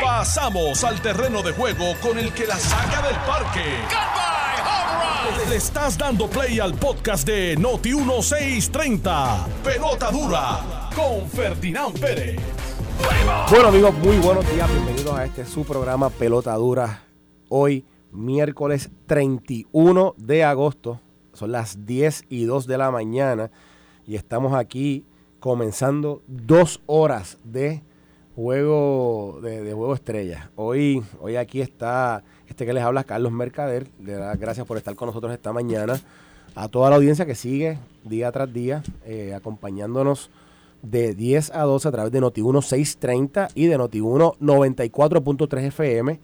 Pasamos al terreno de juego con el que la saca del parque. Le estás dando play al podcast de Noti 1630. Pelota dura con Ferdinand Pérez. Bueno amigos, muy buenos días, bienvenidos a este su programa Pelota Dura. Hoy, miércoles 31 de agosto, son las 10 y 2 de la mañana y estamos aquí comenzando dos horas de juego de, juego estrella. Hoy, hoy aquí está este que les habla, Carlos Mercader. Le da gracias por estar con nosotros esta mañana. A toda la audiencia que sigue día tras día, eh, acompañándonos de 10 a 12 a través de Noti1 630 y de Noti1 94.3 FM.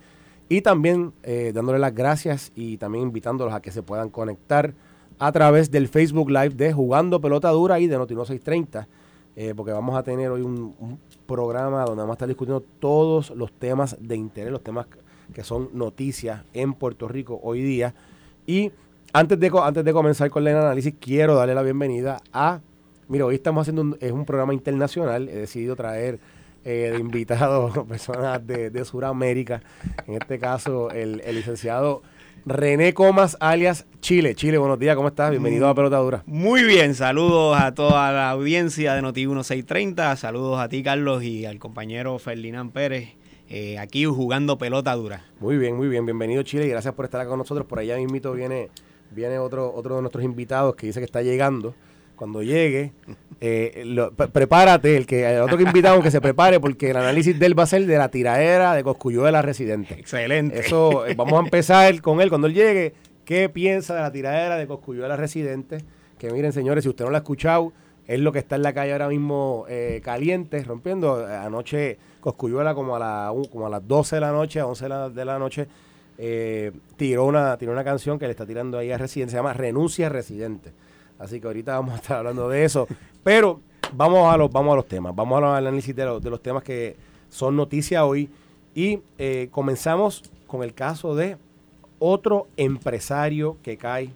Y también eh, dándole las gracias y también invitándolos a que se puedan conectar a través del Facebook Live de Jugando Pelota Dura y de Noti1 630. Eh, porque vamos a tener hoy un, programa donde vamos a estar discutiendo todos los temas de interés, los temas que son noticias en Puerto Rico hoy día. Y antes de, antes de comenzar con el análisis, quiero darle la bienvenida a Mira, hoy estamos haciendo un, es un programa internacional. He decidido traer eh, de invitados personas de, de Sudamérica. En este caso, el, licenciado René Comas, alias Chile. Chile, buenos días, ¿cómo estás? Bienvenido a Pelotadura. Muy bien, saludos a toda la audiencia de Noti 1630. Saludos a ti, Carlos, y al compañero Ferdinand Pérez. Eh, aquí jugando pelota dura. Muy bien, muy bien. Bienvenido Chile y gracias por estar con nosotros. Por allá mismito viene, viene otro, otro de nuestros invitados que dice que está llegando cuando llegue, eh, prepárate, el que el otro que invitamos que se prepare, porque el análisis de él va a ser de la tiradera de Coscuyuela residente. Excelente. Eso, eh, vamos a empezar con él cuando él llegue. ¿Qué piensa de la tiradera de Coscuyuela residente? Que miren, señores, si usted no lo ha escuchado, es lo que está en la calle ahora mismo eh, caliente, rompiendo. Anoche Coscuyuela como a, la, como a las 12 de la noche, a 11 de la, noche, tiró, una, tiró una canción que le está tirando ahí a Residente, se llama Renuncia Residente. Así que ahorita vamos a estar hablando de eso. Pero vamos a los, vamos a los temas. Vamos al análisis de, los, de los temas que son noticia hoy. Y eh, comenzamos con el caso de otro empresario que cae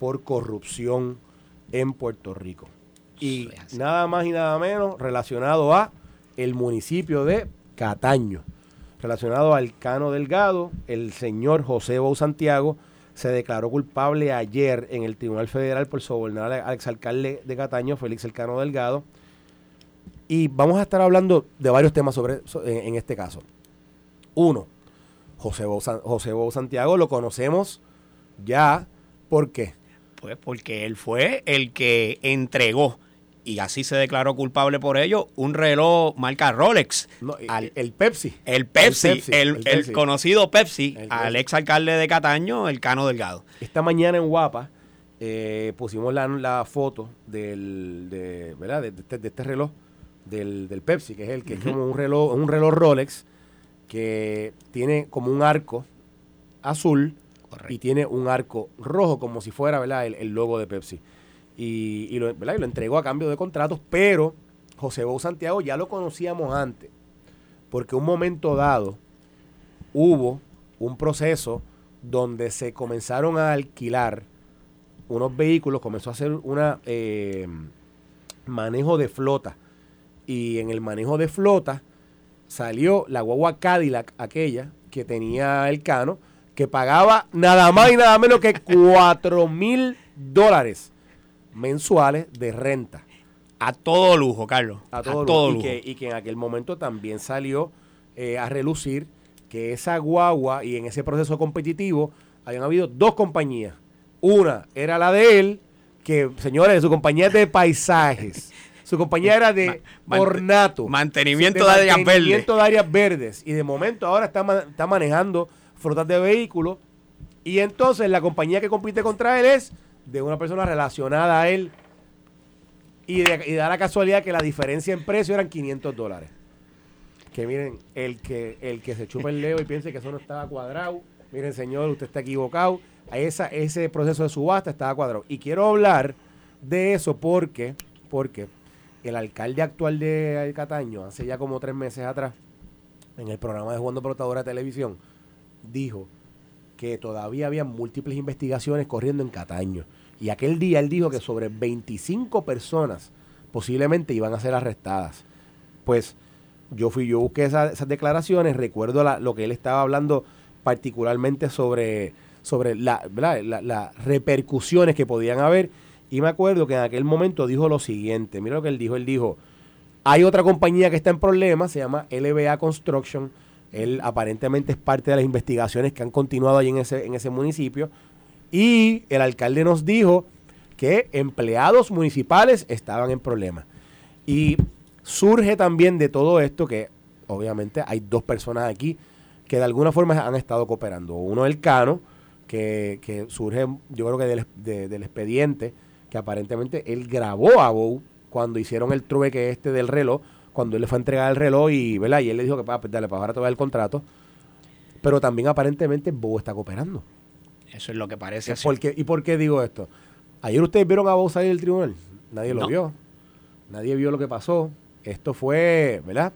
por corrupción en Puerto Rico. Y nada más y nada menos relacionado a el municipio de Cataño. Relacionado al Cano Delgado, el señor José Bou Santiago, se declaró culpable ayer en el Tribunal Federal por sobornar al exalcalde de Cataño, Félix Elcano Delgado. Y vamos a estar hablando de varios temas sobre, en este caso. Uno, José Bo, José Santiago lo conocemos ya. ¿Por qué? Pues porque él fue el que entregó y así se declaró culpable por ello, un reloj marca Rolex. el Pepsi. El Pepsi, el, conocido Pepsi, al ex alcalde de Cataño, el Cano Delgado. Esta mañana en Guapa eh, pusimos la, foto del, de, ¿verdad? De, este, este reloj, del, Pepsi, que es el que es como un reloj, un reloj Rolex que tiene como un arco azul y tiene un arco rojo, como si fuera ¿verdad? el logo de Pepsi y, lo, entregó a cambio de contratos, pero José Bou Santiago ya lo conocíamos antes, porque un momento dado hubo un proceso donde se comenzaron a alquilar unos vehículos, comenzó a hacer un eh, manejo de flota. Y en el manejo de flota salió la guagua Cadillac, aquella que tenía el cano, que pagaba nada más y nada menos que 4 mil dólares mensuales de renta. A todo lujo, Carlos. A todo, lujo. Y, que, en aquel momento también salió eh, a relucir que esa guagua y en ese proceso competitivo habían habido dos compañías. Una era la de él, que, señores, su compañía es de paisajes. Su compañía era de ornato. Mantenimiento de, áreas verdes. Mantenimiento de áreas verdes. Y de momento ahora está, está manejando flotas de vehículos. Y entonces la compañía que compite contra él es de una persona relacionada a él y, da la casualidad que la diferencia en precio eran 500 dólares. Que miren, el que, el que se chupa el leo y piense que eso no estaba cuadrado, miren señor, usted está equivocado. Esa, ese proceso de subasta estaba cuadrado. Y quiero hablar de eso porque, porque el alcalde actual de Cataño, hace ya como tres meses atrás, en el programa de Jugando Pelotadora de Televisión, dijo que todavía había múltiples investigaciones corriendo en Cataño. Y aquel día él dijo que sobre 25 personas posiblemente iban a ser arrestadas. Pues yo fui, yo busqué esas declaraciones, recuerdo lo que él estaba hablando particularmente sobre, sobre las repercusiones que podían haber. Y me acuerdo que en aquel momento dijo lo siguiente, mira lo que él dijo, él dijo, hay otra compañía que está en problemas, se llama LBA Construction, él aparentemente es parte de las investigaciones que han continuado ahí en ese, en ese municipio, y el alcalde nos dijo que empleados municipales estaban en problemas. Y surge también de todo esto que obviamente hay dos personas aquí que de alguna forma han estado cooperando. Uno el Cano, que, que surge yo creo que del, del expediente, que aparentemente él grabó a Bow cuando hicieron el trueque este del reloj, cuando él le fue a entregar el reloj y, ¿verdad? y él le dijo que pues dale, para ahora te el contrato. Pero también aparentemente Bow está cooperando. Eso es lo que parece. Porque, ¿Y por qué digo esto? Ayer ustedes vieron a Bow salir del tribunal. Nadie lo vio. Nadie vio lo que pasó. Esto fue, ¿verdad?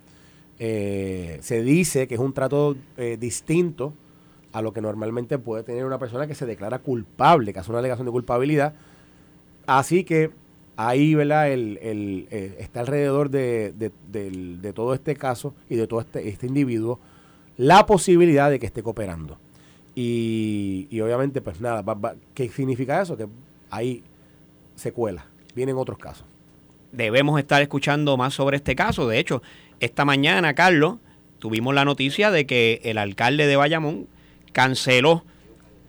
Eh, se dice que es un trato eh, distinto a lo que normalmente puede tener una persona que se declara culpable, que hace una alegación de culpabilidad. Así que ahí, ¿verdad? El, el, eh, está alrededor de, de, todo este caso y de todo este, este individuo la posibilidad de que esté cooperando. Y, y obviamente, pues nada, ¿qué significa eso? Que hay secuelas, vienen otros casos. Debemos estar escuchando más sobre este caso. De hecho, esta mañana, Carlos, tuvimos la noticia de que el alcalde de Bayamón canceló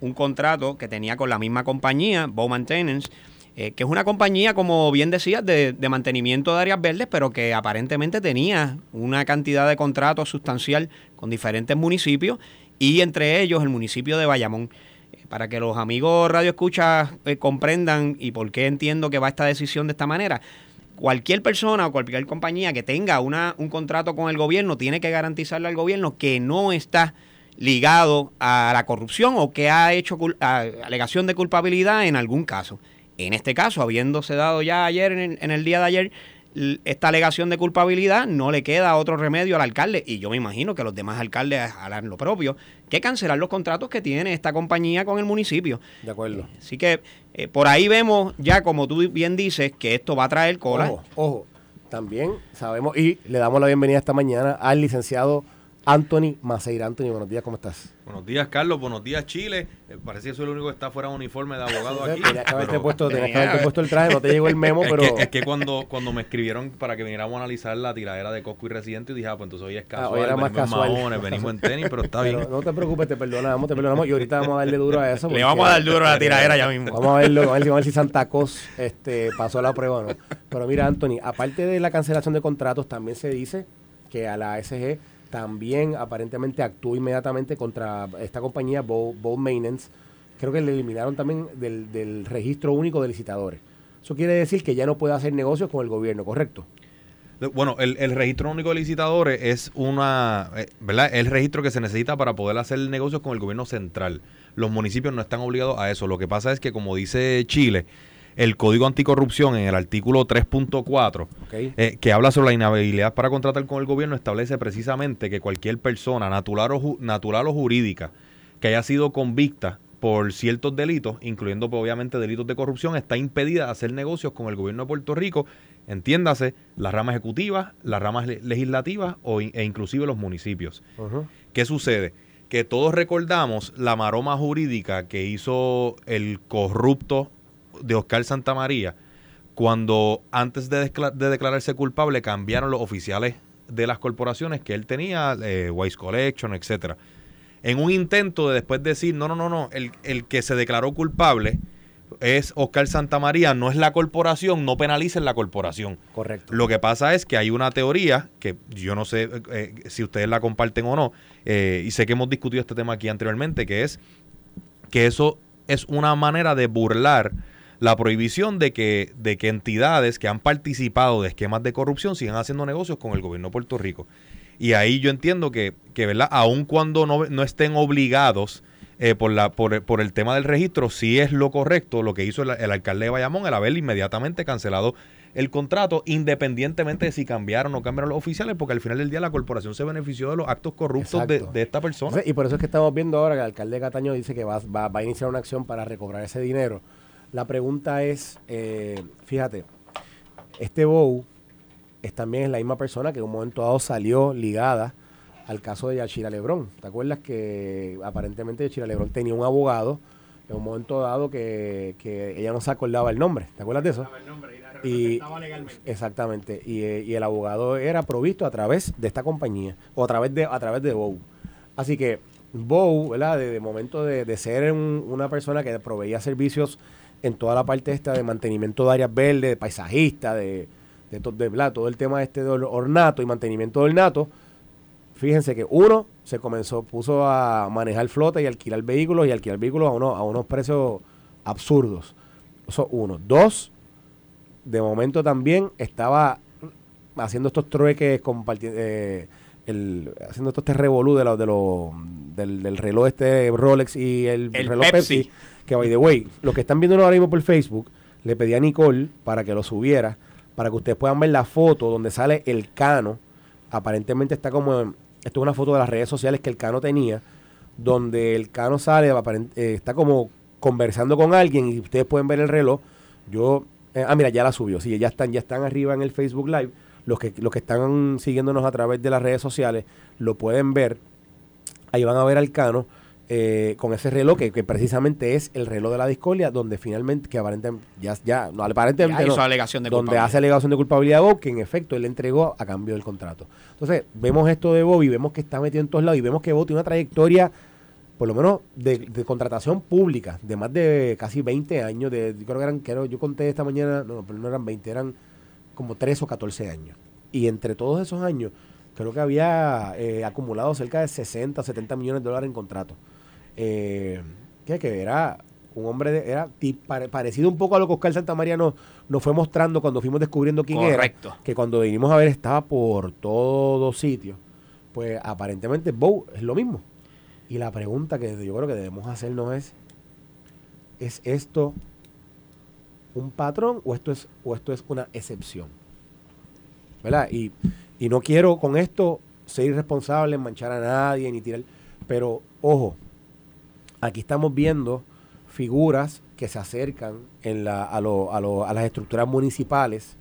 un contrato que tenía con la misma compañía, Bow Maintenance, eh, que es una compañía, como bien decías, de, mantenimiento de áreas verdes, pero que aparentemente tenía una cantidad de contratos sustancial con diferentes municipios y entre ellos el municipio de Bayamón. Eh, para que los amigos Radio Escucha eh, comprendan y por qué entiendo que va esta decisión de esta manera, cualquier persona o cualquier compañía que tenga una, un contrato con el gobierno tiene que garantizarle al gobierno que no está ligado a la corrupción o que ha hecho alegación de culpabilidad en algún caso. En este caso, habiéndose dado ya ayer, en el, día de ayer, esta alegación de culpabilidad, no le queda otro remedio al alcalde, y yo me imagino que los demás alcaldes harán lo propio, que cancelar los contratos que tiene esta compañía con el municipio. De acuerdo. Así que eh, por ahí vemos ya, como tú bien dices, que esto va a traer cola. Ojo, ojo. También sabemos, y le damos la bienvenida esta mañana al licenciado Anthony Maceira. Anthony, buenos días, ¿cómo estás? Buenos días, Carlos. Buenos días, Chile. Eh, parece que soy el único que está fuera de uniforme de abogado aquí. Tenías que haberte, puesto, puesto el traje, no te llegó el memo, pero... Es que, cuando, cuando me escribieron para que viniéramos a analizar la tiradera de Cosco y Residente, y dije, ah, pues entonces hoy es ah, casual, era más venimos casual. en maones, venimos en tenis, pero está bien. No te preocupes, te perdonamos, te perdonamos, y ahorita vamos a darle duro a eso. Le vamos a dar duro a la tiradera ya mismo. Vamos a verlo, vamos a ver si Santa Cos este, pasó la prueba o no. Pero mira, Anthony, aparte de la cancelación de contratos, también se dice que a la SG también aparentemente actuó inmediatamente contra esta compañía, Bow. Creo que le eliminaron también del, registro único de licitadores. Eso quiere decir que ya no puede hacer negocios con el gobierno, ¿correcto? Bueno, el, registro único de licitadores es una, eh, ¿verdad? El registro que se necesita para poder hacer negocios con el gobierno central. Los municipios no están obligados a eso. Lo que pasa es que, como dice Chile, el Código Anticorrupción en el artículo 3.4, eh, que habla sobre la inhabilidad para contratar con el gobierno, establece precisamente que cualquier persona natural o, natural o jurídica que haya sido convicta por ciertos delitos, incluyendo pues, obviamente delitos de corrupción, está impedida de hacer negocios con el gobierno de Puerto Rico, entiéndase, las ramas ejecutivas, las ramas legislativas o, e inclusive los municipios. ¿Qué sucede? Que todos recordamos la maroma jurídica que hizo el corrupto de Oscar Santamaría, cuando antes de, declararse culpable cambiaron los oficiales de las corporaciones que él tenía, eh, Wise Collection, etcétera. En un intento de después decir, no, no, no, no, el, el que se declaró culpable es Oscar Santamaría, no es la corporación, no penalicen la corporación. Correcto. Lo que pasa es que hay una teoría, que yo no sé eh, si ustedes la comparten o no, eh, y sé que hemos discutido este tema aquí anteriormente, que es que eso es una manera de burlar la prohibición de que, de que entidades que han participado de esquemas de corrupción sigan haciendo negocios con el gobierno de Puerto Rico. Y ahí yo entiendo que, que ¿verdad? Aun cuando no, no estén obligados eh, por, la, por, por, el tema del registro, sí es lo correcto lo que hizo el, alcalde de Bayamón, el haber inmediatamente cancelado el contrato, independientemente de si cambiaron o no cambiaron los oficiales, porque al final del día la corporación se benefició de los actos corruptos de, esta persona. Y por eso es que estamos viendo ahora que el alcalde Cataño dice que va, va, va a iniciar una acción para recobrar ese dinero la pregunta es, eh, fíjate, este Bow es también la misma persona que en un momento dado salió ligada al caso de Yachira Lebrón. ¿Te acuerdas que aparentemente Yachira Lebrón tenía un abogado en un momento dado que, que ella no se acordaba el nombre? ¿Te acuerdas de eso? El nombre y la Y, legalmente. exactamente. Y, eh, y el abogado era provisto a través de esta compañía o a través de a través de Bow. Así que Bow, ¿verdad? De, de momento de, de ser un- una persona que proveía servicios en toda la parte esta de mantenimiento de áreas verdes, de paisajista, de, de, to- de, ¿verdad? todo el tema este de or- ornato y mantenimiento del nato. Fíjense que uno se comenzó, puso a manejar flota y alquilar vehículos y alquilar vehículos a unos, a unos precios absurdos. Eso uno. Dos, de momento también estaba haciendo estos trueques, comparti- eh, el, haciendo estos revolú de los, de del, del reloj este Rolex y el, El reloj Pepsi. Pepsi. Que, by the way, los que están viendo ahora mismo por Facebook, le pedí a Nicole para que lo subiera, para que ustedes puedan ver la foto donde sale el cano. Aparentemente está como, en- esto es una foto de las redes sociales que el cano tenía, donde el cano sale, eh, está como conversando con alguien y ustedes pueden ver el reloj. Yo, eh, ah, mira, ya la subió. Sí, ya están, ya están arriba en el Facebook Live. Los que, los que están siguiéndonos a través de las redes sociales lo pueden ver. Ahí van a ver al Cano eh, con ese reloj que, que precisamente es el reloj de la discordia, donde finalmente, que aparentemente, ya, ya no, aparentemente Ya hizo no, alegación de donde hace alegación de culpabilidad a Bob, que en efecto él le entregó a cambio del contrato. Entonces, vemos esto de Bob y vemos que está metido en todos lados y vemos que Bob tiene una trayectoria, por lo menos, de, de contratación pública, de más de casi 20 años. De, yo creo que eran, creo, yo conté esta mañana, no, pero no eran 20, eran como 3 o 14 años. Y entre todos esos años, creo que había eh, acumulado cerca de 60, 70 millones de dólares en contratos. Eh, que, que era un hombre, de- era parecido un poco a lo que Oscar Santamaría nos, nos fue mostrando cuando fuimos descubriendo quién Correcto. era. Que cuando vinimos a ver estaba por todos sitios. Pues aparentemente Bow es lo mismo. Y la pregunta que yo creo que debemos hacernos es, ¿es esto un patrón o esto es, o esto es una excepción? ¿Verdad? Y, y no quiero con esto ser irresponsable, manchar a nadie, ni tirar. Pero, ojo, aquí estamos viendo figuras que se acercan en la, a, lo- a, lo- a las estructuras municipales,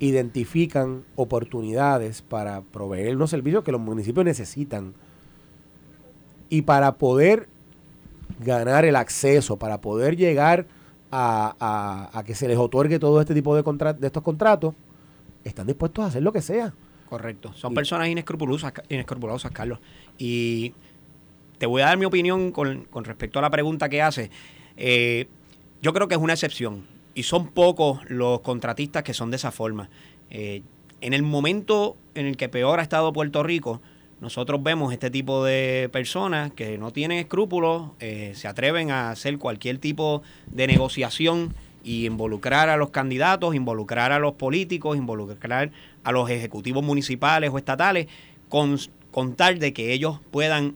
identifican oportunidades para proveer unos servicios que los municipios necesitan y para poder ganar el acceso, para poder llegar a, a- a que se les otorgue todo este tipo de, contra- de estos contratos, están dispuestos a hacer lo que sea. Correcto. Son Y- personas inescrupulosas, inescrupulosas, Carlos. Y te voy a dar mi opinión con, con respecto a la pregunta que hace. Eh, yo creo que es una excepción. Y son pocos los contratistas que son de esa forma. Eh, en el momento en el que peor ha estado Puerto Rico, nosotros vemos este tipo de personas que no tienen escrúpulos, eh, se atreven a hacer cualquier tipo de negociación y involucrar a los candidatos, involucrar a los políticos, involucrar a los ejecutivos municipales o estatales, con, con tal de que ellos puedan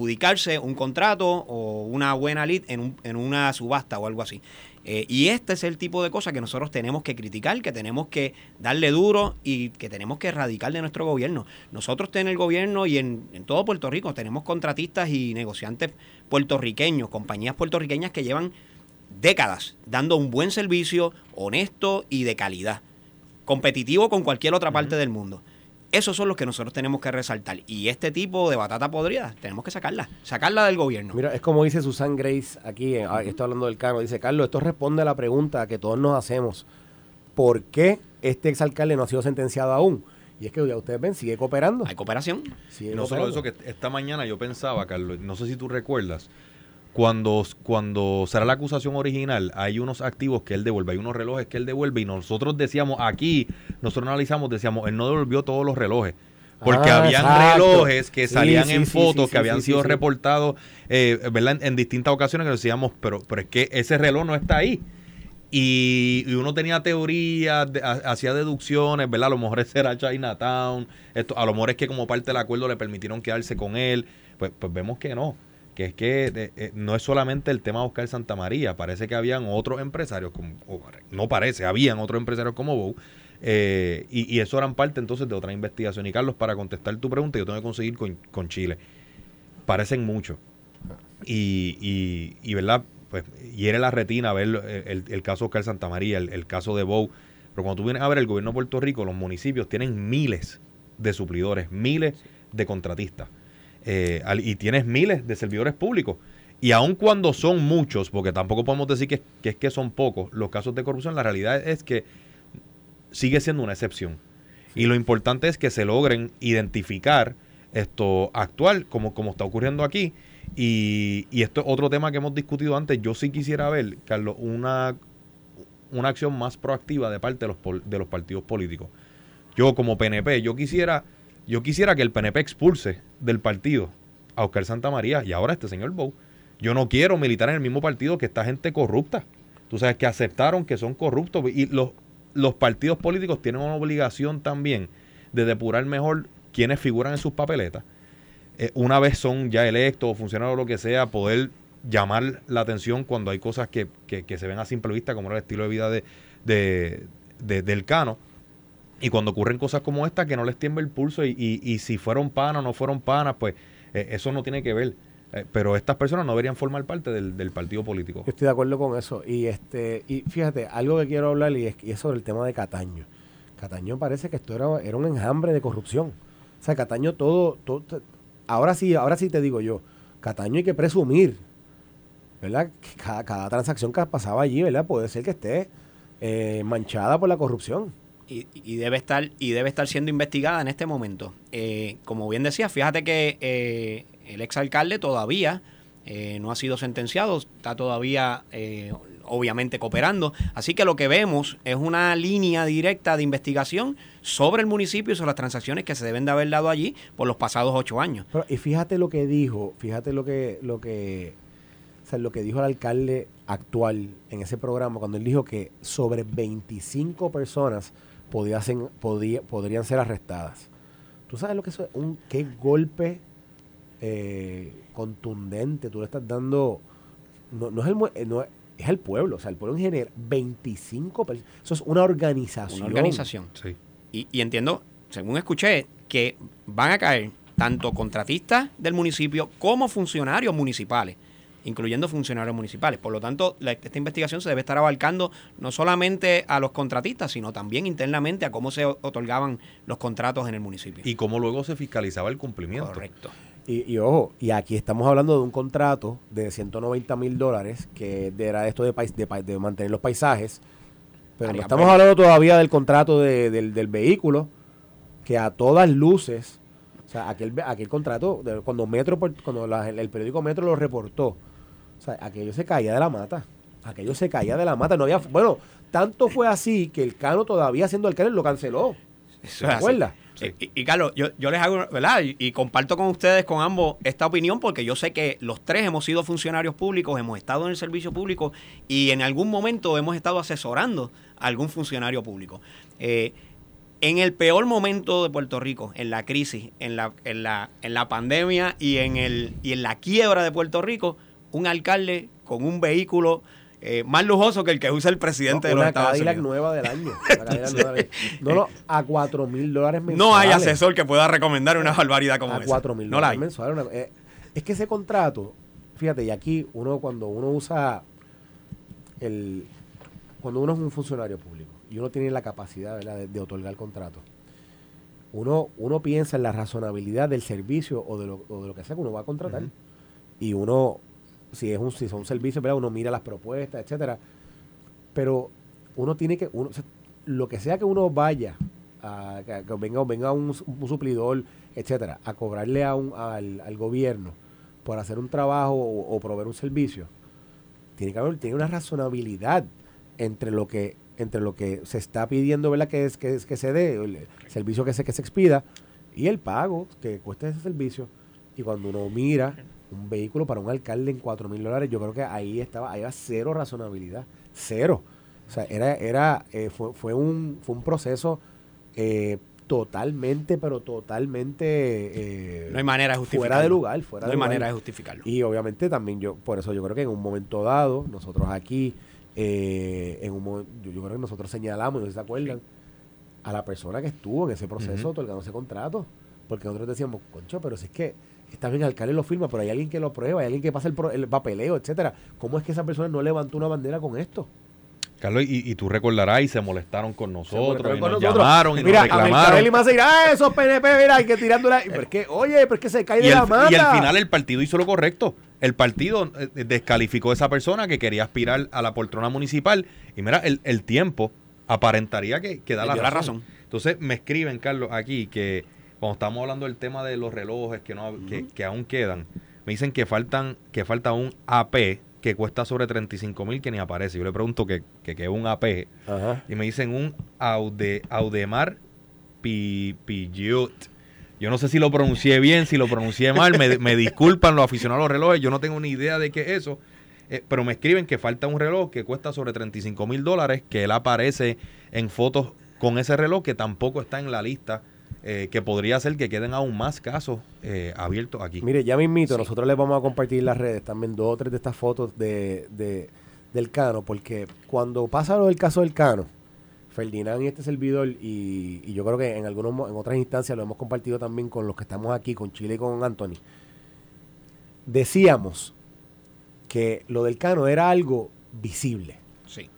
adjudicarse un contrato o una buena lead en, un- en una subasta o algo así. Eh, y este es el tipo de cosas que nosotros tenemos que criticar, que tenemos que darle duro y que tenemos que erradicar de nuestro gobierno. Nosotros en el gobierno y en, en todo Puerto Rico tenemos contratistas y negociantes puertorriqueños, compañías puertorriqueñas que llevan décadas dando un buen servicio, honesto y de calidad, competitivo con cualquier otra parte del mundo. Esos son los que nosotros tenemos que resaltar. Y este tipo de batata podrida, tenemos que sacarla, sacarla del gobierno. Mira, es como dice Susan Grace aquí, eh, ah, estoy hablando del cano, dice, Carlos, esto responde a la pregunta que todos nos hacemos. ¿Por qué este exalcalde no ha sido sentenciado aún? Y es que ya ustedes ven, sigue cooperando. Hay cooperación. Sigue No solo eso, que esta mañana yo pensaba, Carlos, no sé si tú recuerdas, cuando, cuando será la acusación original, hay unos activos que él devuelve, hay unos relojes que él devuelve y nosotros decíamos aquí, nosotros analizamos, decíamos, él no devolvió todos los relojes. Porque Ah, habían exacto. relojes que salían sí, en sí, fotos, que habían sido reportados, eh, ¿verdad? En, en distintas ocasiones que decíamos, pero, pero es que ese reloj no está ahí. Y, y uno tenía teorías, de- ha- hacía deducciones, ¿verdad? A lo mejor ese era Chinatown, esto, a lo mejor es que como parte del acuerdo le permitieron quedarse con él. Pues, pues vemos que no, que es que eh, no es solamente el tema de Oscar Santamaría, parece que habían otros empresarios, como, no parece, habían otros empresarios como Bow, eh, y, eso eran parte entonces de otra investigación. Y Carlos, para contestar tu pregunta, yo tengo que conseguir con, Chile. Parecen mucho. Y, y, y, ¿verdad? Pues hiere la retina ver el, caso Oscar Santamaría, el, el caso de Bow. Pero cuando tú vienes a ver el gobierno de Puerto Rico, los municipios tienen miles de suplidores, miles de contratistas. Eh, y tienes miles de servidores públicos. Y aun cuando son muchos, porque tampoco podemos decir que, es que son pocos los casos de corrupción, la realidad es que sigue siendo una excepción. Y lo importante es que se logren identificar esto actual, como, como está ocurriendo aquí. Y, y esto es otro tema que hemos discutido antes. Yo sí quisiera ver, Carlos, una, una acción más proactiva de parte de los, de los partidos políticos. Yo como PNP, yo quisiera, yo quisiera que el PNP expulse del partido a Oscar Santa María y ahora este señor Bou yo no quiero militar en el mismo partido que esta gente corrupta. Tú sabes que aceptaron que son corruptos y los, los partidos políticos tienen una obligación también de depurar mejor quienes figuran en sus papeletas. Eh, una vez son ya electos o funcionarios o lo que sea, poder llamar la atención cuando hay cosas que, se ven a simple vista, como el estilo de vida de, del Cano. Y cuando ocurren cosas como esta, que no les tiemble el pulso y, y, si fueron panas o no fueron panas, pues eh, eso no tiene que ver. Eh, pero estas personas no deberían formar parte del, partido político. estoy de acuerdo con eso. Y este y fíjate, algo que quiero hablar y es, sobre el tema de Cataño. Cataño parece que esto era, era un enjambre de corrupción. O sea, Cataño todo, todo, ahora sí, ahora sí te digo yo, Cataño hay que presumir, ¿verdad? Que cada, transacción que pasaba allí, ¿verdad? Puede ser que esté eh, manchada por la corrupción. Y, debe estar y debe estar siendo investigada en este momento. Eh, como bien decía, fíjate que el exalcalde todavía eh, no ha sido sentenciado, está todavía eh, obviamente cooperando. Así que lo que vemos es una línea directa de investigación sobre el municipio y sobre las transacciones que se deben de haber dado allí por los pasados ocho años. y fíjate lo que dijo, fíjate lo que, lo que, lo que dijo el alcalde actual en ese programa, cuando él dijo que sobre 25 personas podía podía, podrían ser arrestadas. ¿Tú sabes lo que es un qué golpe eh, contundente, tú le estás dando, no, no es el, eh, no, es el pueblo, o sea, el pueblo en general, 25 personas, eso es una organización. Una organización. Sí. Y, y entiendo, según escuché, que van a caer tanto contratistas del municipio como funcionarios municipales incluyendo funcionarios municipales. Por lo tanto, esta investigación se debe estar abarcando no solamente a los contratistas, sino también internamente a cómo se otorgaban los contratos en el municipio. Y cómo luego se fiscalizaba el cumplimiento. Correcto. Y, ojo, y aquí estamos hablando de un contrato de 190 mil dólares que era esto de, de, mantener los paisajes. Pero no estamos hablando todavía del contrato del, vehículo, que a todas luces, o sea, aquel, aquel contrato, cuando Metro, cuando el periódico Metro lo reportó, o sea, aquello se caía de la mata. Aquello se caía de la mata. No había, bueno, tanto fue así que el Cano todavía siendo alcalde lo canceló. ¿Se acuerda? Y, Carlos, yo, yo, les hago, ¿verdad? Y, comparto con ustedes, con ambos, esta opinión porque yo sé que los tres hemos sido funcionarios públicos, hemos estado en el servicio público y en algún momento hemos estado asesorando a algún funcionario público. Eh, en el peor momento de Puerto Rico, en la crisis, en la, en la, en la pandemia y en, el, y en la quiebra de Puerto Rico, un alcalde con un vehículo eh, más lujoso que el que usa el presidente de los Estados Unidos. nueva del año. No, no, a 4 mil dólares mensuales. No hay asesor que pueda recomendar una barbaridad como esa. A 4 mil dólares mensuales. Eh, es que ese contrato, fíjate, y aquí uno cuando uno usa el... Cuando uno es un funcionario público y uno tiene la capacidad De, otorgar contrato, uno, uno piensa en la razonabilidad del servicio o de lo, o de lo que sea que uno va a contratar. Y uno si es un, si son servicios, ¿verdad? uno mira las propuestas, etcétera. Pero uno tiene que, uno, lo que sea que uno vaya, a, que, venga, venga un, suplidor, etcétera, a cobrarle a un, al, al, gobierno por hacer un trabajo o, proveer un servicio, tiene que haber una razonabilidad entre lo que entre lo que se está pidiendo, ¿verdad? Que es que, es, que se dé, el servicio que se, que se expida y el pago que cueste ese servicio. Y cuando uno mira un vehículo para un alcalde en 4 mil dólares, yo creo que ahí estaba, ahí era cero razonabilidad, cero. O sea, era, era, eh, fue, fue, un, fue un proceso eh, totalmente, pero totalmente eh, no hay manera de fuera de lugar, fuera no hay manera de justificarlo. Y obviamente también yo, por eso yo creo que en un momento dado, nosotros aquí, en un yo, yo, creo que nosotros señalamos, no sé si se acuerdan, a la persona que estuvo en ese proceso otorgando ese contrato. Porque nosotros decíamos, concho, pero si es que está bien, el alcalde lo firma, pero hay alguien que lo prueba, hay alguien que pasa el, papeleo, etcétera. ¿Cómo es que esa persona no levantó una bandera con esto? Carlos, y, y tú recordarás, y se molestaron con nosotros, molestaron y con nos nosotros. llamaron y Mira, nos reclamaron. Abel y más ah, esos PNP, mira, hay que tirándola. Pero es que, oye, pero es que se cae Y, de la el- mata. y al final el partido hizo lo correcto. El partido eh, descalificó a esa persona que quería aspirar a la poltrona municipal. Y mira, el, el tiempo aparentaría que, que da la dio la razón. razón. Entonces me escriben, Carlos, aquí que cuando estamos hablando del tema de los relojes que, no, que, que aún quedan, me dicen que faltan que falta un AP que cuesta sobre 35 mil que ni aparece. Yo le pregunto que es un AP Ajá. y me dicen un Aude, Audemar Pi- Pillot. Yo no sé si lo pronuncié bien, si lo pronuncié mal, me, me disculpan los aficionados a los relojes, yo no tengo ni idea de qué es eso, eh, pero me escriben que falta un reloj que cuesta sobre 35 mil dólares, que él aparece en fotos con ese reloj que tampoco está en la lista, eh, que podría ser que queden aún más casos eh, abiertos aquí. Mire, ya me invito, nosotros les vamos a compartir en las redes también dos o tres de estas fotos de, de- del Cano, porque cuando pasa lo del caso del Cano, Ferdinand y este servidor, y, y yo creo que en algunos en otras instancias lo hemos compartido también con los que estamos aquí, con Chile y con Anthony, decíamos que lo del Cano era algo visible, Sí.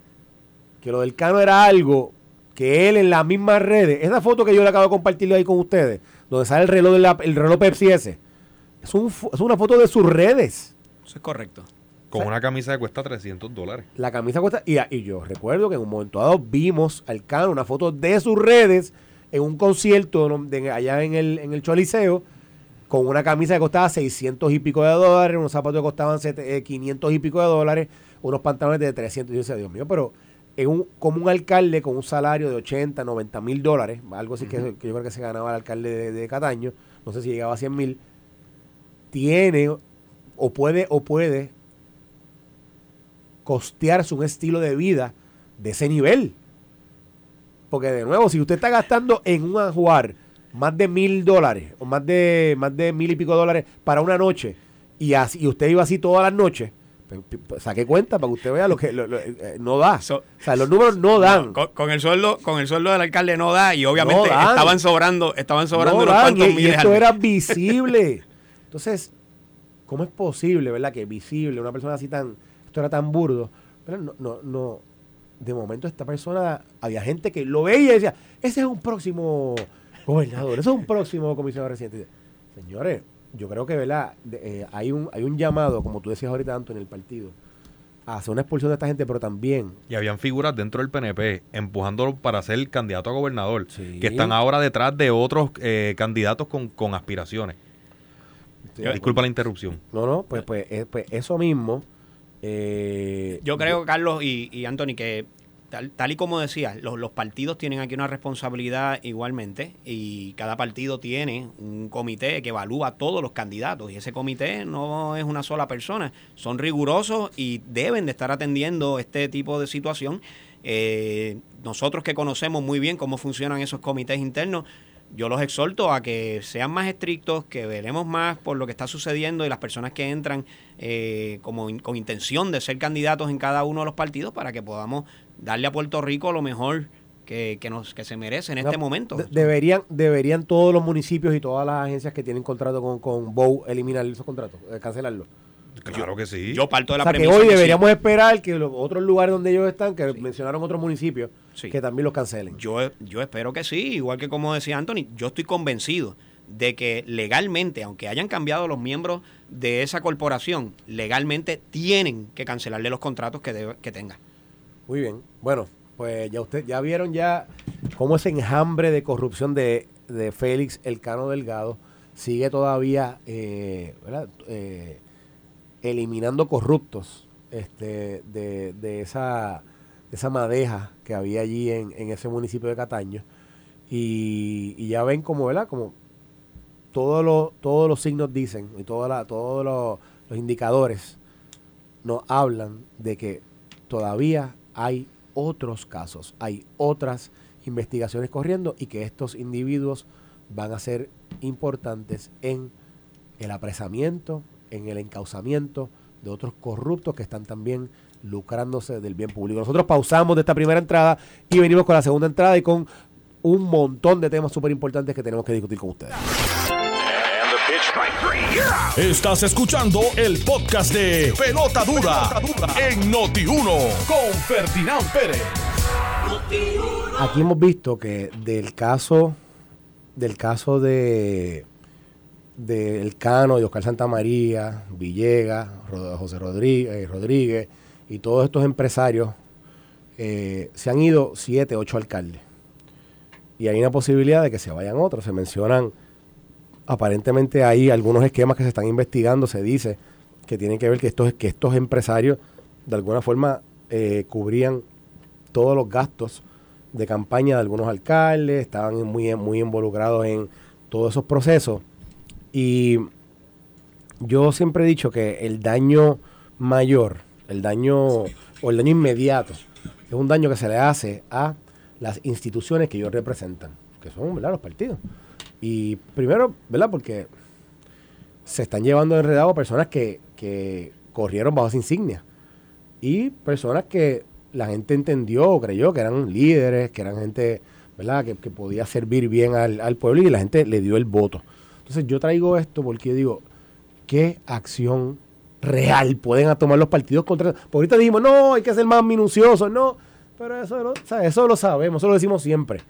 que lo del Cano era algo que él en las mismas redes, esa foto que yo le acabo de compartir ahí con ustedes, donde sale el reloj, de la- el reloj Pepsi ese, es, un es una foto de sus redes. Eso es correcto. Con una camisa que cuesta 300 dólares. La camisa cuesta. Y, y yo recuerdo que en un momento dado vimos al Cano una foto de sus redes en un concierto ¿no? de- allá en el, en el Choliseo con una camisa que costaba 600 y pico de dólares, unos zapatos que costaban sete- eh, 500 y pico de dólares, unos pantalones de 300. Y yo decía, Dios mío, pero en un, como un alcalde con un salario de 80, 90 mil dólares, algo así que, que yo creo que se ganaba el alcalde de, de Cataño, no sé si llegaba a 100 mil, tiene o puede o puede costearse un estilo de vida de ese nivel. Porque de nuevo, si usted está gastando en un jugar más de mil dólares o más de más de mil y pico dólares para una noche y así y usted iba así todas las noches, saque cuenta para que usted vea lo que lo- lo- eh, no da. So- o sea, los números no dan. Con, con el sueldo, con el sueldo del alcalde no da y obviamente No estaban sobrando, estaban sobrando No unos dan, cuantos y, y miles esto al era visible. Entonces, ¿cómo es posible, verdad? Que visible, una persona así tan, esto era tan burdo. Pero no, no, no. De momento esta persona, había gente que lo veía y decía, ese es un próximo gobernador, ese es un próximo comisionado residente. Señores, yo creo que, ¿verdad? De- eh, hay, un, hay un llamado, como tú decías ahorita, Antonio, en el partido, a hacer una expulsión de esta gente, pero también Y habían figuras dentro del PNP empujándolo para ser candidato a gobernador, Sí. que están ahora detrás de otros eh, candidatos con, con aspiraciones. Disculpa la interrupción. No, no, pues, pues, eh, pues eso mismo. eh, Yo creo, Carlos y, y Anthony, que tal, tal y como decía, los, los partidos tienen aquí una responsabilidad igualmente y cada partido tiene un comité que evalúa a todos los candidatos y ese comité no es una sola persona, son rigurosos y deben de estar atendiendo este tipo de situación. Eh, nosotros que conocemos muy bien cómo funcionan esos comités internos, yo los exhorto a que sean más estrictos, que veremos más por lo que está sucediendo y las personas que entran eh, como in- con intención de ser candidatos en cada uno de los partidos para que podamos darle a Puerto Rico lo mejor que, que nos, que se merece en este No, momento. de- deberían, deberían todos los municipios y todas las agencias que tienen contrato con, con BOW eliminar esos contratos, eh, cancelarlos. Claro que sí. Yo parto de la o sea que premisa hoy que sí. deberíamos esperar que los otros lugares donde ellos están, que mencionaron otros municipios, Sí. que también los cancelen. Yo, yo espero que sí, igual que como decía Anthony, yo estoy convencido de que legalmente, aunque hayan cambiado los miembros de esa corporación, legalmente tienen que cancelarle los contratos que, debe- que tenga. Muy bien. Bueno, pues ya usted ya vieron ya cómo ese enjambre de corrupción de, de Félix Elcano Delgado sigue todavía eh. Eh, eliminando corruptos este, de, de esa, esa madeja que había allí en, en ese municipio de Cataño. Y, y ya ven como, ¿verdad? Como todos los, todos los signos dicen y todos los, los indicadores nos hablan de que todavía hay otros casos, hay otras investigaciones corriendo y que estos individuos van a ser importantes en el apresamiento, en el encauzamiento de otros corruptos que están también lucrándose del bien público. Nosotros pausamos de esta primera entrada y venimos con la segunda entrada y con un montón de temas súper importantes que tenemos que discutir con ustedes. Estás escuchando el podcast de Pelota Dura, en Noti1 con Ferdinand Pérez. Aquí hemos visto que del caso del caso de del Cano, de Oscar Santamaría, Villegas, José Rodríguez, eh, Rodríguez y todos estos empresarios, eh, se han ido siete, ocho alcaldes. Y hay una posibilidad de que se vayan otros. Se mencionan, aparentemente hay algunos esquemas que se están investigando, se dice que tienen que ver que estos, que estos empresarios de alguna forma eh, cubrían todos los gastos de campaña de algunos alcaldes, estaban muy, muy involucrados en todos esos procesos. Y yo siempre he dicho que el daño mayor, el daño o el daño inmediato, es un daño que se le hace a las instituciones que ellos representan, que son los partidos. Y primero, ¿verdad? Porque se están llevando enredados personas que, que corrieron bajo esa insignia y personas que la gente entendió o creyó que eran líderes, que eran gente ¿verdad? Que, podía servir bien al, al, pueblo y la gente le dio el voto. Entonces yo traigo esto porque digo, ¿qué acción real pueden tomar los partidos contra... Porque ahorita dijimos, no, hay que ser más minucioso, no, pero eso, lo, eso lo sabemos, eso lo decimos siempre.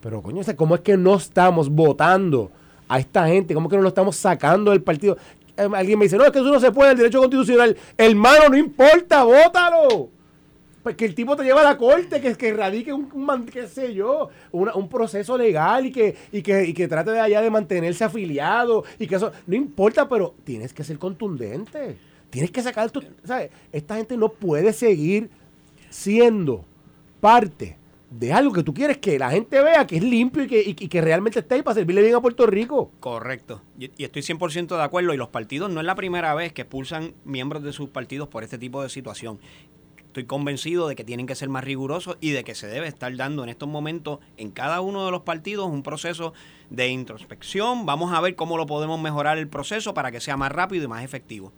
Pero coño, ¿cómo es que no estamos votando a esta gente? ¿Cómo es que no lo estamos sacando del partido? Eh, alguien me dice, no, es que eso no se puede, el derecho constitucional. Hermano, no importa, vótalo. Pues que el tipo te lleva a la corte, que, que radique un, un qué sé yo, un proceso legal y que, y que, y que trate de allá de mantenerse afiliado y que eso, no importa, pero tienes que ser contundente. Tienes que sacar tu, ¿sabes? Esta gente no puede seguir siendo parte de algo que tú quieres que la gente vea que es limpio y que, y, que realmente está ahí para servirle bien a Puerto Rico. Correcto. Y, y, estoy 100% de acuerdo. Y los partidos no es la primera vez que expulsan miembros de sus partidos por este tipo de situación estoy convencido de que tienen que ser más rigurosos y de que se debe estar dando en estos momentos en cada uno de los partidos un proceso de introspección. Vamos a ver cómo lo podemos mejorar el proceso para que sea más rápido y más efectivo.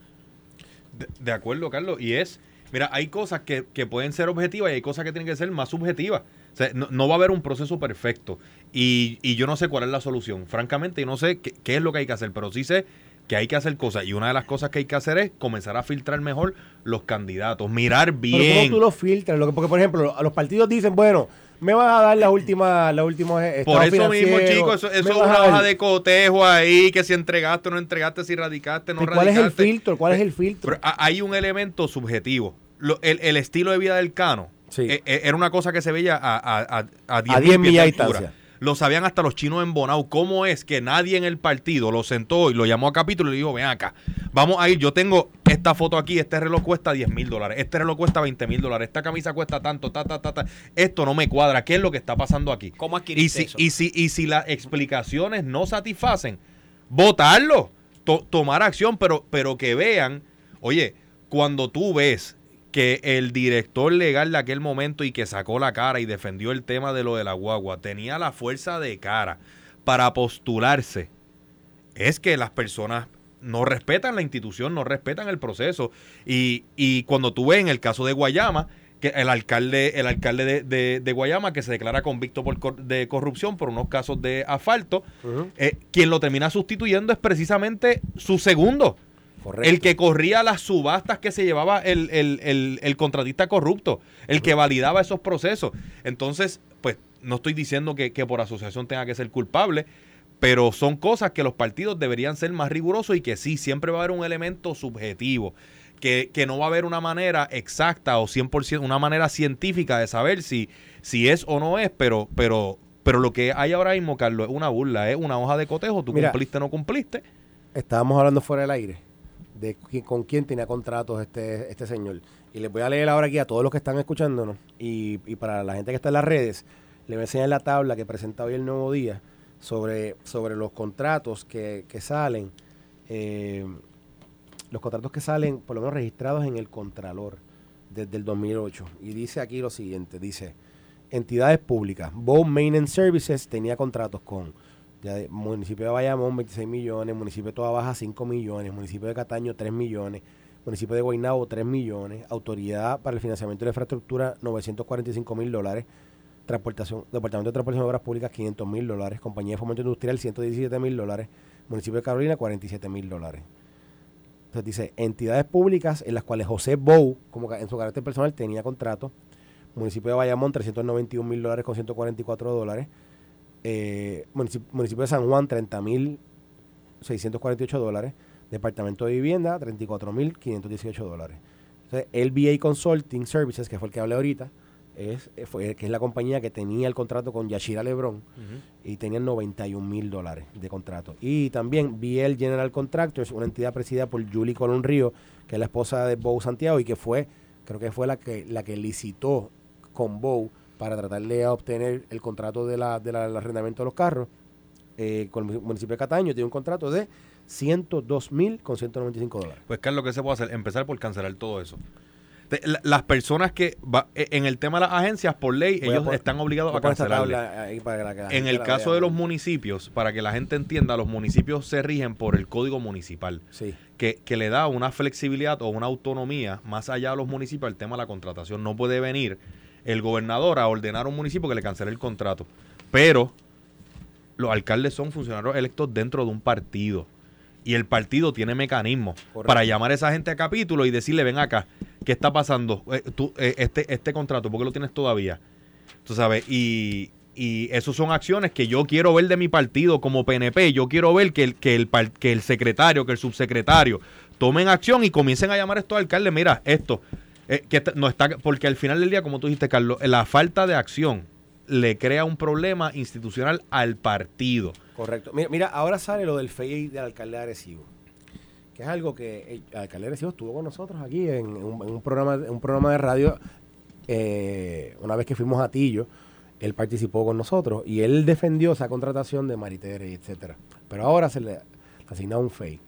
De, acuerdo, Carlos. Y es, mira, hay cosas que, pueden ser objetivas y hay cosas que tienen que ser más subjetivas. O sea, no, va a haber un proceso perfecto. Y, y, yo no sé cuál es la solución. Francamente, yo no sé qué, qué es lo que hay que hacer, pero sí sé que hay que hacer cosas. Y una de las cosas que hay que hacer es comenzar a filtrar mejor los candidatos, mirar bien. Pero ¿Cómo tú los filtras? Porque, por ejemplo, los partidos dicen, bueno, me vas a dar la última, la última eh, Por eso mismo, chicos, eso, es una hoja de cotejo ahí, que si entregaste o no entregaste, si radicaste no radicaste. ¿Cuál es el filtro? ¿Cuál es el filtro? hay un elemento subjetivo. el, estilo de vida del cano eh, eh, era una cosa que se veía a, a, 10 millas de distancia lo sabían hasta los chinos en Bonao. ¿Cómo es que nadie en el partido lo sentó y lo llamó a capítulo y le dijo, ven acá, vamos a ir, yo tengo esta foto aquí, este reloj cuesta 10 mil dólares, este reloj cuesta 20 mil dólares, esta camisa cuesta tanto, ta, ta, ta, ta, esto no me cuadra, ¿qué es lo que está pasando aquí? ¿Cómo adquirir y eso? Y si, y si las explicaciones no satisfacen, votarlo, tomar acción, pero, pero que vean, oye, cuando tú ves que el director legal de aquel momento y que sacó la cara y defendió el tema de lo de la guagua tenía la fuerza de cara para postularse, es que las personas no respetan la institución, no respetan el proceso. Y, y cuando tú ves en el caso de Guayama, que el alcalde, el alcalde de, Guayama que se declara convicto por, de corrupción por unos casos de asfalto, eh, quien lo termina sustituyendo es precisamente su segundo el que corría las subastas que se llevaba el, contratista corrupto, el que validaba esos procesos. Entonces, pues no estoy diciendo que, por asociación tenga que ser culpable, pero son cosas que los partidos deberían ser más rigurosos y que sí, siempre va a haber un elemento subjetivo. Que, no va a haber una manera exacta o 100%, una manera científica de saber si, si es o no es, pero, pero, pero lo que hay ahora mismo, Carlos, es una burla, es una hoja de cotejo, tú cumpliste o no cumpliste. Estábamos hablando fuera del aire de con quién tenía contratos este, este señor. Y les voy a leer ahora aquí a todos los que están escuchándonos y, para la gente que está en las redes, les voy a enseñar la tabla que presenta hoy el Nuevo Día sobre, sobre los contratos que, salen, eh, los contratos que salen por lo menos registrados en el Contralor desde el 2008. Y dice aquí lo siguiente, dice, entidades públicas, Bow Maintenance Services tenía contratos con ya municipio de Bayamón, 26 millones. Municipio de Toda Baja, 5 millones. Municipio de Cataño, 3 millones. Municipio de Guaynabo, 3 millones. Autoridad para el financiamiento de la infraestructura, 945 mil dólares. Departamento de Transportación de Obras Públicas, 500 mil dólares. Compañía de Fomento Industrial, 117 mil dólares. municipio de Carolina 47 mil dólares. Entonces dice, entidades públicas en las cuales José Bou, como en su carácter personal, tenía contrato. Municipio de Bayamón, 391 mil dólares con 144 dólares. Eh, municipio, de San Juan, 30 mil 648 dólares. Departamento de Vivienda, 34 mil 518 dólares. Entonces, LBA Consulting Services, que fue el que hablé ahorita, es, eh, fue, que es la compañía que tenía el contrato con Yashira Lebron y tenían 91 mil dólares de contrato. Y también BL General Contractors, una entidad presidida por Julie Colón Río, que es la esposa de Bow Santiago y que fue, creo que fue la que, la que licitó con Bow para tratar de obtener el contrato de la, del arrendamiento de los carros eh, con el municipio de Cataño. Tiene un contrato de 102 mil con 195 dólares. Pues Carlos, ¿qué se puede hacer? Empezar por cancelar todo eso las personas que e, en el tema de las agencias por ley ellos están obligados a cancelarle. en el caso de los municipios, para que la gente entienda, los municipios se rigen por el código municipal, que, que, le da una flexibilidad o una autonomía más allá de los municipios al tema de la contratación. No puede venir el gobernador a ordenar a un municipio que le cancele el contrato, pero los alcaldes son funcionarios electos dentro de un partido y el partido tiene mecanismos para llamar a esa gente a capítulo y decirle, ven acá, ¿qué está pasando? Eh, tú, eh, este, este contrato, ¿por qué lo tienes todavía? Tú sabes, y, y eso son acciones que yo quiero ver de mi partido como PNP. Yo quiero ver que el, que el, que el secretario, que el subsecretario tomen acción y comiencen a llamar a estos alcaldes. Mira, esto, eh, no está, porque al final del día, como tú dijiste, Carlos, la falta de acción le crea un problema institucional al partido. Correcto. Mira, mira ahora sale lo del FEI del alcalde de Arecibo, que es algo que el alcalde de Arecibo estuvo con nosotros aquí en, un, programa, un programa de radio. Eh, una vez que fuimos a Tillo, él participó con nosotros y él defendió esa contratación de Maritere, etcétera. Pero ahora se le asigna un FEI.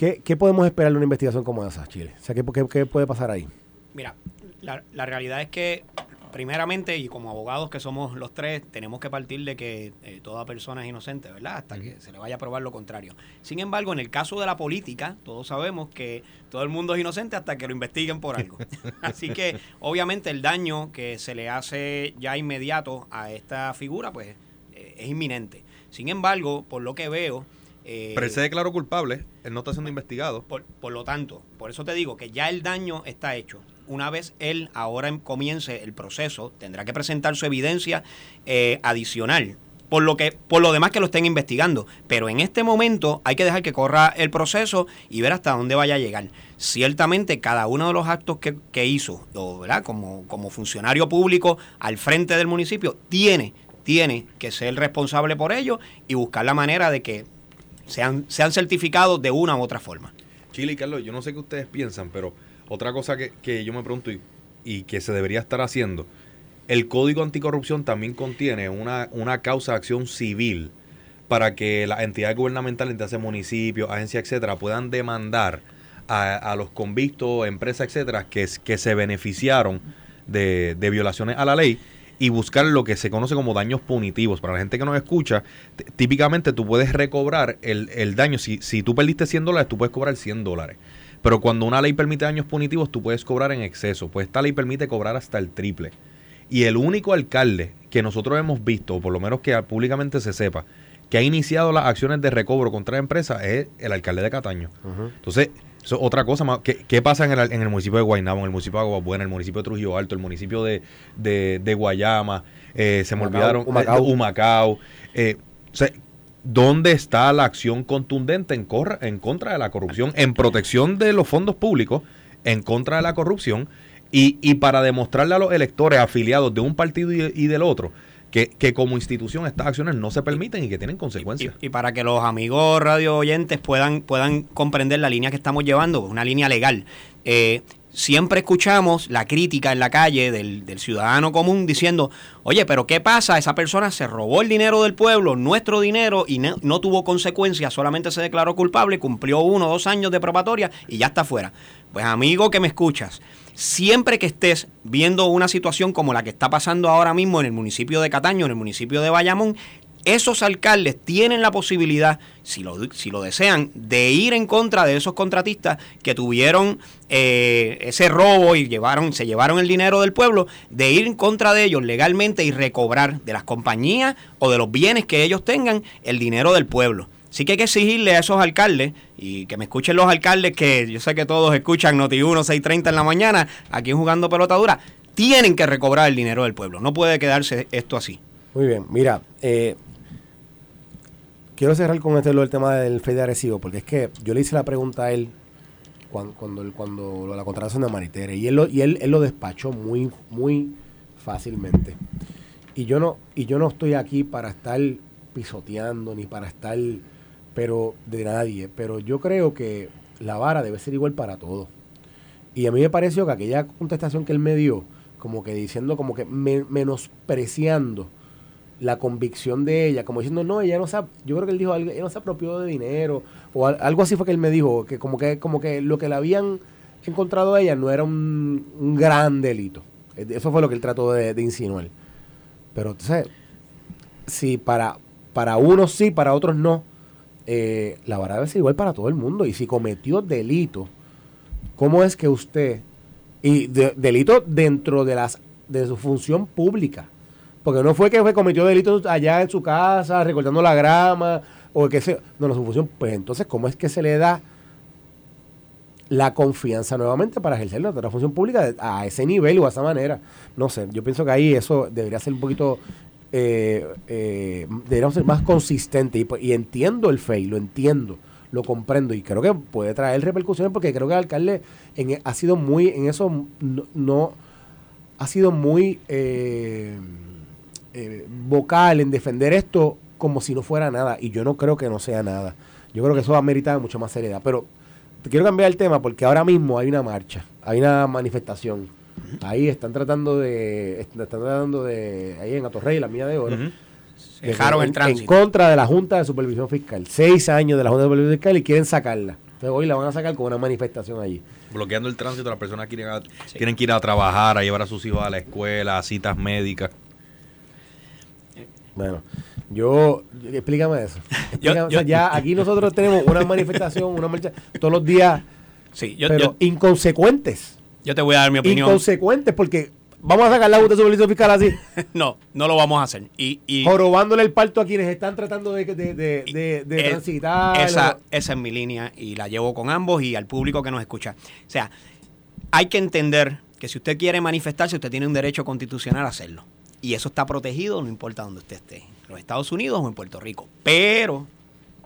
¿Qué, ¿Qué, podemos esperar de una investigación como esa, Chile? O sea, ¿qué, qué puede pasar ahí? Mira, la, la, realidad es que primeramente, y como abogados que somos los tres, tenemos que partir de que eh, toda persona es inocente, ¿verdad? Hasta que se le vaya a probar lo contrario. Sin embargo, en el caso de la política, todos sabemos que todo el mundo es inocente hasta que lo investiguen por algo. Así que, obviamente, el daño que se le hace ya inmediato a esta figura, pues, eh, es inminente. Sin embargo, por lo que veo... Eh, Pero él se declaró culpable, él no está siendo investigado. Por, por lo tanto, por eso te digo que ya el daño está hecho una vez él ahora comience el proceso, tendrá que presentar su evidencia eh, adicional. Por lo, que, por lo demás que lo estén investigando. Pero en este momento hay que dejar que corra el proceso y ver hasta dónde vaya a llegar. Ciertamente cada uno de los actos que, hizo, ¿verdad? Como, como funcionario público al frente del municipio, tiene, tiene que ser responsable por ello y buscar la manera de que sean, sean certificados de una u otra forma. Chile y Carlos, yo no sé qué ustedes piensan, pero otra cosa que, yo me pregunto y, que se debería estar haciendo, el Código Anticorrupción también contiene una, una causa de acción civil para que las entidades gubernamentales, entidades municipios, agencias, etcétera, puedan demandar a, los convictos, empresas, etcétera, que, que se beneficiaron de, violaciones a la ley y buscar lo que se conoce como daños punitivos. Para la gente que nos escucha, típicamente tú puedes recobrar el, el daño. Si, si tú perdiste 100 dólares, tú puedes cobrar 100 dólares. Pero cuando una ley permite daños punitivos, tú puedes cobrar en exceso. Pues esta ley permite cobrar hasta el triple. Y el único alcalde que nosotros hemos visto, o por lo menos que públicamente se sepa, que ha iniciado las acciones de recobro contra la empresa es el alcalde de Cataño. Entonces, eso es otra cosa más. ¿Qué, pasa en el, en el, municipio de Guaynabo, en el municipio de Aguabuena, en el municipio de Trujillo Alto, el municipio de, de, Guayama? Eh, se me olvidaron. Humacao. Humacao. Eh, o sea, ¿Dónde está la acción contundente en, en contra de la corrupción, en protección de los fondos públicos, en contra de la corrupción? Y, y para demostrarle a los electores afiliados de un partido y, del otro que, que, como institución estas acciones no se permiten y que tienen consecuencias. Y, para que los amigos radio oyentes puedan, puedan comprender la línea que estamos llevando, una línea legal. Eh, siempre escuchamos la crítica en la calle del, ciudadano común diciendo, oye, pero ¿qué pasa? Esa persona se robó el dinero del pueblo, nuestro dinero, y no, tuvo consecuencias, solamente se declaró culpable, cumplió uno o dos años de probatoria y ya está fuera. Pues amigo que me escuchas, siempre que estés viendo una situación como la que está pasando ahora mismo en el municipio de Cataño, en el municipio de Bayamón, esos alcaldes tienen la posibilidad, si lo, si lo desean, de ir en contra de esos contratistas que tuvieron eh, ese robo y llevaron, se llevaron el dinero del pueblo, de ir en contra de ellos legalmente y recobrar de las compañías o de los bienes que ellos tengan el dinero del pueblo. Sí que hay que exigirle a esos alcaldes, y que me escuchen los alcaldes, que yo sé que todos escuchan Noti1 6.30 en la mañana, aquí jugando pelotadura, tienen que recobrar el dinero del pueblo. No puede quedarse esto así. Muy bien, mira, eh, quiero cerrar con este del tema del FED de Arecibo, porque es que yo le hice la pregunta a él cuando, cuando, cuando la contratación de Maritere, y él lo, y él, él lo despachó muy, muy fácilmente. Y yo no, y yo no estoy aquí para estar pisoteando ni para estar pero de nadie. Pero yo creo que la vara debe ser igual para todos. Y a mí me pareció que aquella contestación que él me dio, como que diciendo, como que menospreciando la convicción de ella, como diciendo, no, ella no se, yo creo que él dijo, ella no se apropió de dinero, o algo así fue que él me dijo, que como que, como que lo que le habían encontrado a ella no era un, gran delito. Eso fue lo que él trató de, de insinuar. Pero entonces, si para, para unos sí, para otros no, eh, la vara debe ser igual para todo el mundo. Y si cometió delito, ¿cómo es que usted, y delito dentro de, las, de su función pública, porque no fue que cometió delito allá en su casa, recortando la grama, o que se, no, no, su función, pues entonces, ¿cómo es que se le da la confianza nuevamente para ejercer la función pública a ese nivel o a esa manera? No sé, yo pienso que ahí eso debería ser un poquito eh, eh, deberíamos ser más consistentes y, entiendo el FEI, lo entiendo, lo comprendo y creo que puede traer repercusiones porque creo que el alcalde en, ha sido muy, en eso no, ha sido muy eh, eh, vocal en defender esto como si no fuera nada y yo no creo que no sea nada. Yo creo que eso va a meritar mucho más seriedad, pero quiero cambiar el tema porque ahora mismo hay una marcha, hay una manifestación Ahí están tratando de, están tratando de, ahí en Atorrey, la mía de oro. Dejaron el tránsito. En contra de la Junta de Supervisión Fiscal. Seis años de la Junta de Supervisión Fiscal y quieren sacarla. Entonces hoy la van a sacar con una manifestación allí. Bloqueando el tránsito, las personas quieren, tienen que ir a trabajar, a llevar a sus hijos a la escuela, a citas médicas. Bueno, yo, explícame eso. ya aquí nosotros tenemos una manifestación, una marcha, todos los días, sí, pero inconsecuentes. Yo te voy a dar mi opinión. Inconsecuentes, porque vamos a sacar la de Supervisión Fiscal así. no, no lo vamos a hacer. Y, y Jorobándole el parto a quienes están tratando de, de, de, de, transitar. Esa, esa es mi línea y la llevo con ambos y al público que nos escucha. O sea, hay que entender que si usted quiere manifestarse, usted tiene un derecho constitucional a hacerlo. Y eso está protegido, no importa dónde usted esté, en los Estados Unidos o en Puerto Rico. Pero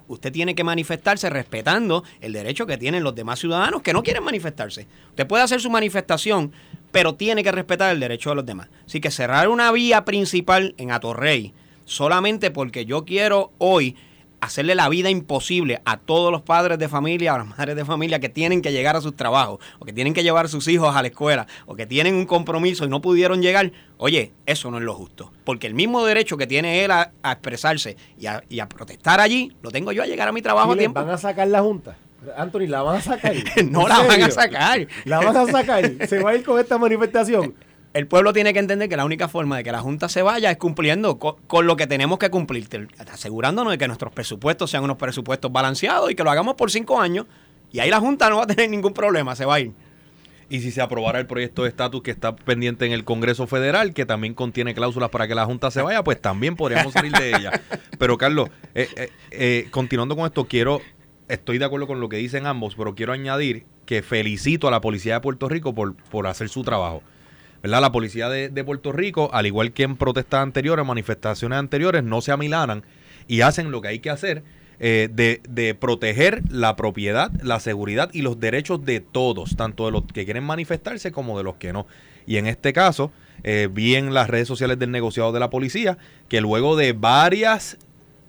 usted tiene que manifestarse respetando el derecho que tienen los demás ciudadanos que no quieren manifestarse. Usted puede hacer su manifestación, pero tiene que respetar el derecho de los demás. Así que cerrar una vía principal en Atorrey solamente porque yo quiero hoy hacerle la vida imposible a todos los padres de familia, a las madres de familia que tienen que llegar a sus trabajos, o que tienen que llevar a sus hijos a la escuela, o que tienen un compromiso y no pudieron llegar, oye, eso no es lo justo. Porque el mismo derecho que tiene él a, expresarse y a, protestar allí, lo tengo yo a llegar a mi trabajo a tiempo. ¿Van a sacar la Junta? Anthony, ¿la van a sacar? no la van a sacar. ¿La van a sacar? ¿Se va a ir con esta manifestación? el pueblo tiene que entender que la única forma de que la Junta se vaya es cumpliendo con, lo que tenemos que cumplir, asegurándonos de que nuestros presupuestos sean unos presupuestos balanceados y que lo hagamos por cinco años. Y ahí la Junta no va a tener ningún problema, se va a ir. Y si se aprobara el proyecto de estatus que está pendiente en el Congreso Federal, que también contiene cláusulas para que la Junta se vaya, pues también podríamos salir de ella. Pero Carlos, eh, eh, eh, continuando con esto, quiero, estoy de acuerdo con lo que dicen ambos, pero quiero añadir que felicito a la Policía de Puerto Rico por, por hacer su trabajo. La policía de, Puerto Rico, al igual que en protestas anteriores, manifestaciones anteriores, no se amilanan y hacen lo que hay que hacer eh, de, proteger la propiedad, la seguridad y los derechos de todos, tanto de los que quieren manifestarse como de los que no. Y en este caso, eh, vi en las redes sociales del negociado de la policía que luego de varias,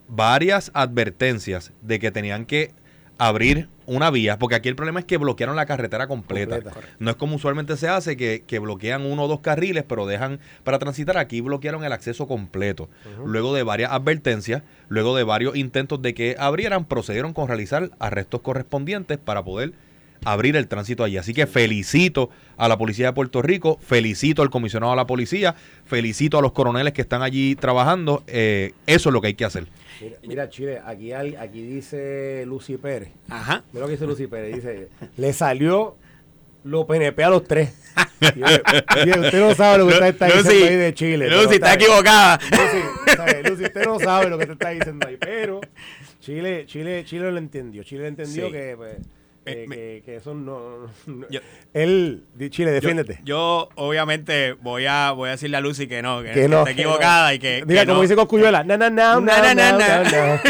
varias advertencias de que tenían que abrir una vía, porque aquí el problema es que bloquearon la carretera completa. No es como usualmente se hace, que, bloquean uno o dos carriles, pero dejan para transitar. Aquí bloquearon el acceso completo. Luego de varias advertencias, luego de varios intentos de que abrieran, procedieron con realizar arrestos correspondientes para poder abrir el tránsito allí. Así que felicito a la Policía de Puerto Rico, felicito al comisionado de la policía, felicito a los coroneles que están allí trabajando. Eh, eso es lo que hay que hacer. Mira, mira, Chile, aquí, hay- aquí dice Lucy Pérez. Ajá. Mira lo que dice Lucy Pérez. Dice, le salió lo PNP a los tres. Yo, usted no sabe lo que usted está Lucy, diciendo ahí de Chile. Lucy, está equivocada. Lucy, ¿sabe? Lucy, usted no sabe lo que te está diciendo ahí. Pero Chile, Chile, Chile lo entendió. Chile entendió Sí. que, pues, Eh, eh, me- que, que eso no... no- Yo- él, Chile, defiéndete. Yo, yo, obviamente voy a voy a decirle a Lucy que no, que, que no. está equivocada y que, Diga, que como no. dice Coscuyuela, na, na, na, Na, na, na,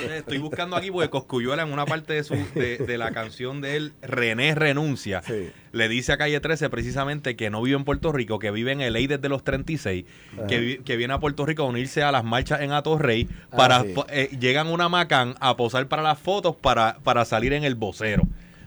sé, estoy buscando aquí porque Coscuyuela en una parte de, su, de, de la canción de él, René renuncia, Sí. Le dice a Calle 13 precisamente que no vive en Puerto Rico, que vive en LA desde los 36, que, que viene a Puerto Rico a unirse a las marchas en Atorrey, Ah, para, sí. po- eh, llegan una Macán a posar para las fotos para, para salir en el vocero.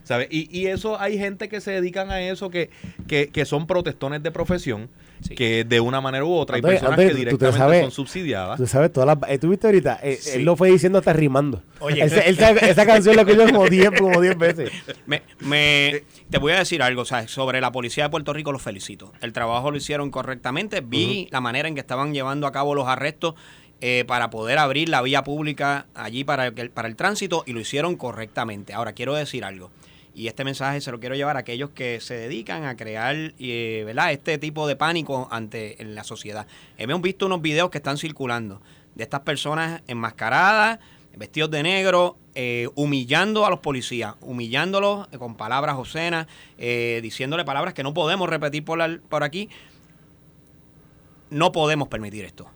¿Sabes? Y, y eso hay gente que se dedican a eso, que, que, que son protestones de profesión, Sí. que de una manera u otra hay Antonio, personas Antonio, que tú te directamente sabes- son subsidiadas. Tú sabes todas las... eh, ¿Tú viste ahorita? Eh, Sí. Él lo fue diciendo hasta rimando. Oye. Sabe- esa canción la escuchó como 10 como 10 veces. Me, me- te voy a decir algo, ¿sabes? Sobre la policía de Puerto Rico los felicito. El trabajo lo hicieron correctamente. Vi la manera en que estaban llevando a cabo los arrestos eh, para poder abrir la vía pública allí para el, para el tránsito y lo hicieron correctamente. Ahora, quiero decir algo. Y este mensaje se lo quiero llevar a aquellos que se dedican a crear eh, ¿verdad? este tipo de pánico ante en la sociedad. Hemos visto unos videos que están circulando de estas personas enmascaradas, vestidos de negro, eh, humillando a los policías, humillándolos eh, con palabras obscenas, diciéndole palabras que no podemos repetir por, por aquí. No podemos permitir esto.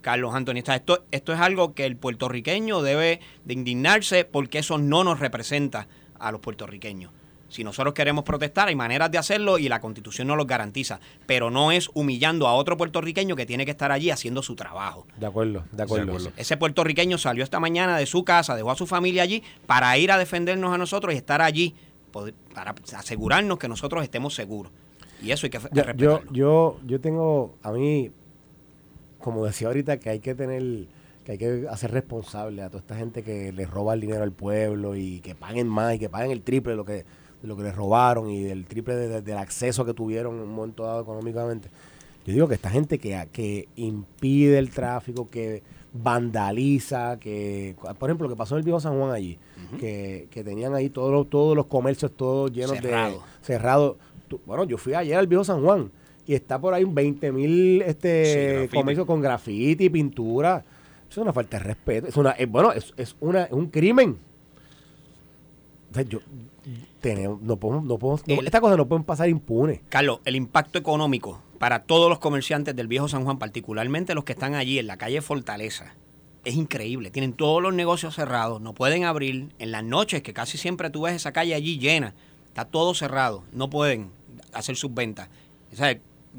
Carlos Antonio, esto, esto es algo que el puertorriqueño debe de indignarse porque eso no nos representa a los puertorriqueños. Si nosotros queremos protestar, hay maneras de hacerlo y la constitución nos los garantiza, pero no es humillando a otro puertorriqueño que tiene que estar allí haciendo su trabajo. De acuerdo, de acuerdo. De acuerdo. Ese puertorriqueño salió esta mañana de su casa, dejó a su familia allí para ir a defendernos a nosotros y estar allí para asegurarnos que nosotros estemos seguros. Y eso hay que Yo, yo, respetarlo. yo, yo tengo, a mí, como decía ahorita, que hay que tener, que hay que hacer responsable a toda esta gente que le roba el dinero al pueblo y que paguen más y que paguen el triple de lo que, de lo que les robaron y del triple de- de- del acceso que tuvieron en un momento dado económicamente. Yo digo que esta gente que, que impide el tráfico, que vandaliza, que, por ejemplo, lo que pasó en el viejo San Juan allí, que, que tenían ahí todos los, todos los comercios todos llenos Cerrado. de cerrados. Bueno, yo fui ayer al viejo San Juan y está por ahí un 20 mil este, graffiti. comercios con grafiti, pintura. Es una falta de respeto. Es una, es- bueno, es, es una, es un crimen. O sea, yo, tenemos, no podemos, no podemos, no- estas cosas no pueden pasar impunes. Carlos, el impacto económico para todos los comerciantes del viejo San Juan, particularmente los que están allí en la calle Fortaleza, es increíble. Tienen todos los negocios cerrados, no pueden abrir. En las noches, que casi siempre tú ves esa calle allí llena, está todo cerrado, no pueden hacer sus ventas. O sea,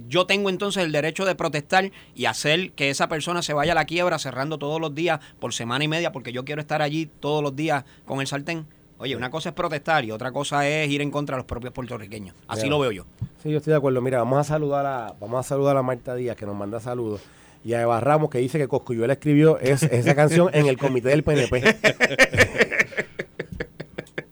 yo tengo entonces el derecho de protestar y hacer que esa persona se vaya a la quiebra cerrando todos los días por semana y media porque yo quiero estar allí todos los días con el sartén. Oye, una cosa es protestar y otra cosa es ir en contra de los propios puertorriqueños. Así Mira. lo veo yo. Sí, yo estoy de acuerdo. Mira, vamos a saludar a, vamos a saludar a Marta Díaz, que nos manda saludos. Y a Eva Ramos, que dice que Coscuyuela escribió es- esa canción en el comité del PNP.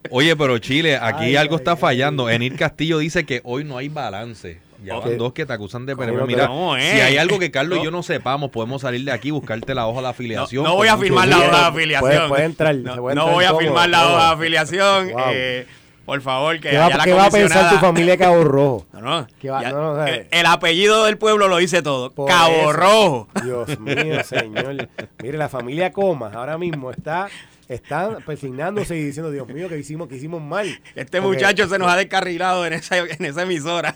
Oye, pero Chile, aquí Ay, algo ay, está ay. fallando. Enir Castillo dice que hoy no hay balance. Ya Ok. van dos que te acusan de ¿Cómo PNP. Mira, No, eh. si hay algo que Carlos y yo no sepamos, podemos salir de aquí, buscarte la hoja de afiliación. No, voy a firmar la hoja de afiliación. puede entrar, No, se puede no entrar voy a firmar la hoja de afiliación. Wow. eh, por favor, que ¿Qué va, la qué va a pensar tu familia de Cabo Rojo? No, no. ¿Qué va- ya- no, no, o sea, el, el apellido del pueblo lo dice todo. Por Cabo eso. Rojo. Dios mío, señor. Mire, la familia Comas ahora mismo está están persignándose y diciendo, Dios mío, que hicimos, que hicimos mal. Este Porque- muchacho se nos ha descarrilado en esa, en esa emisora.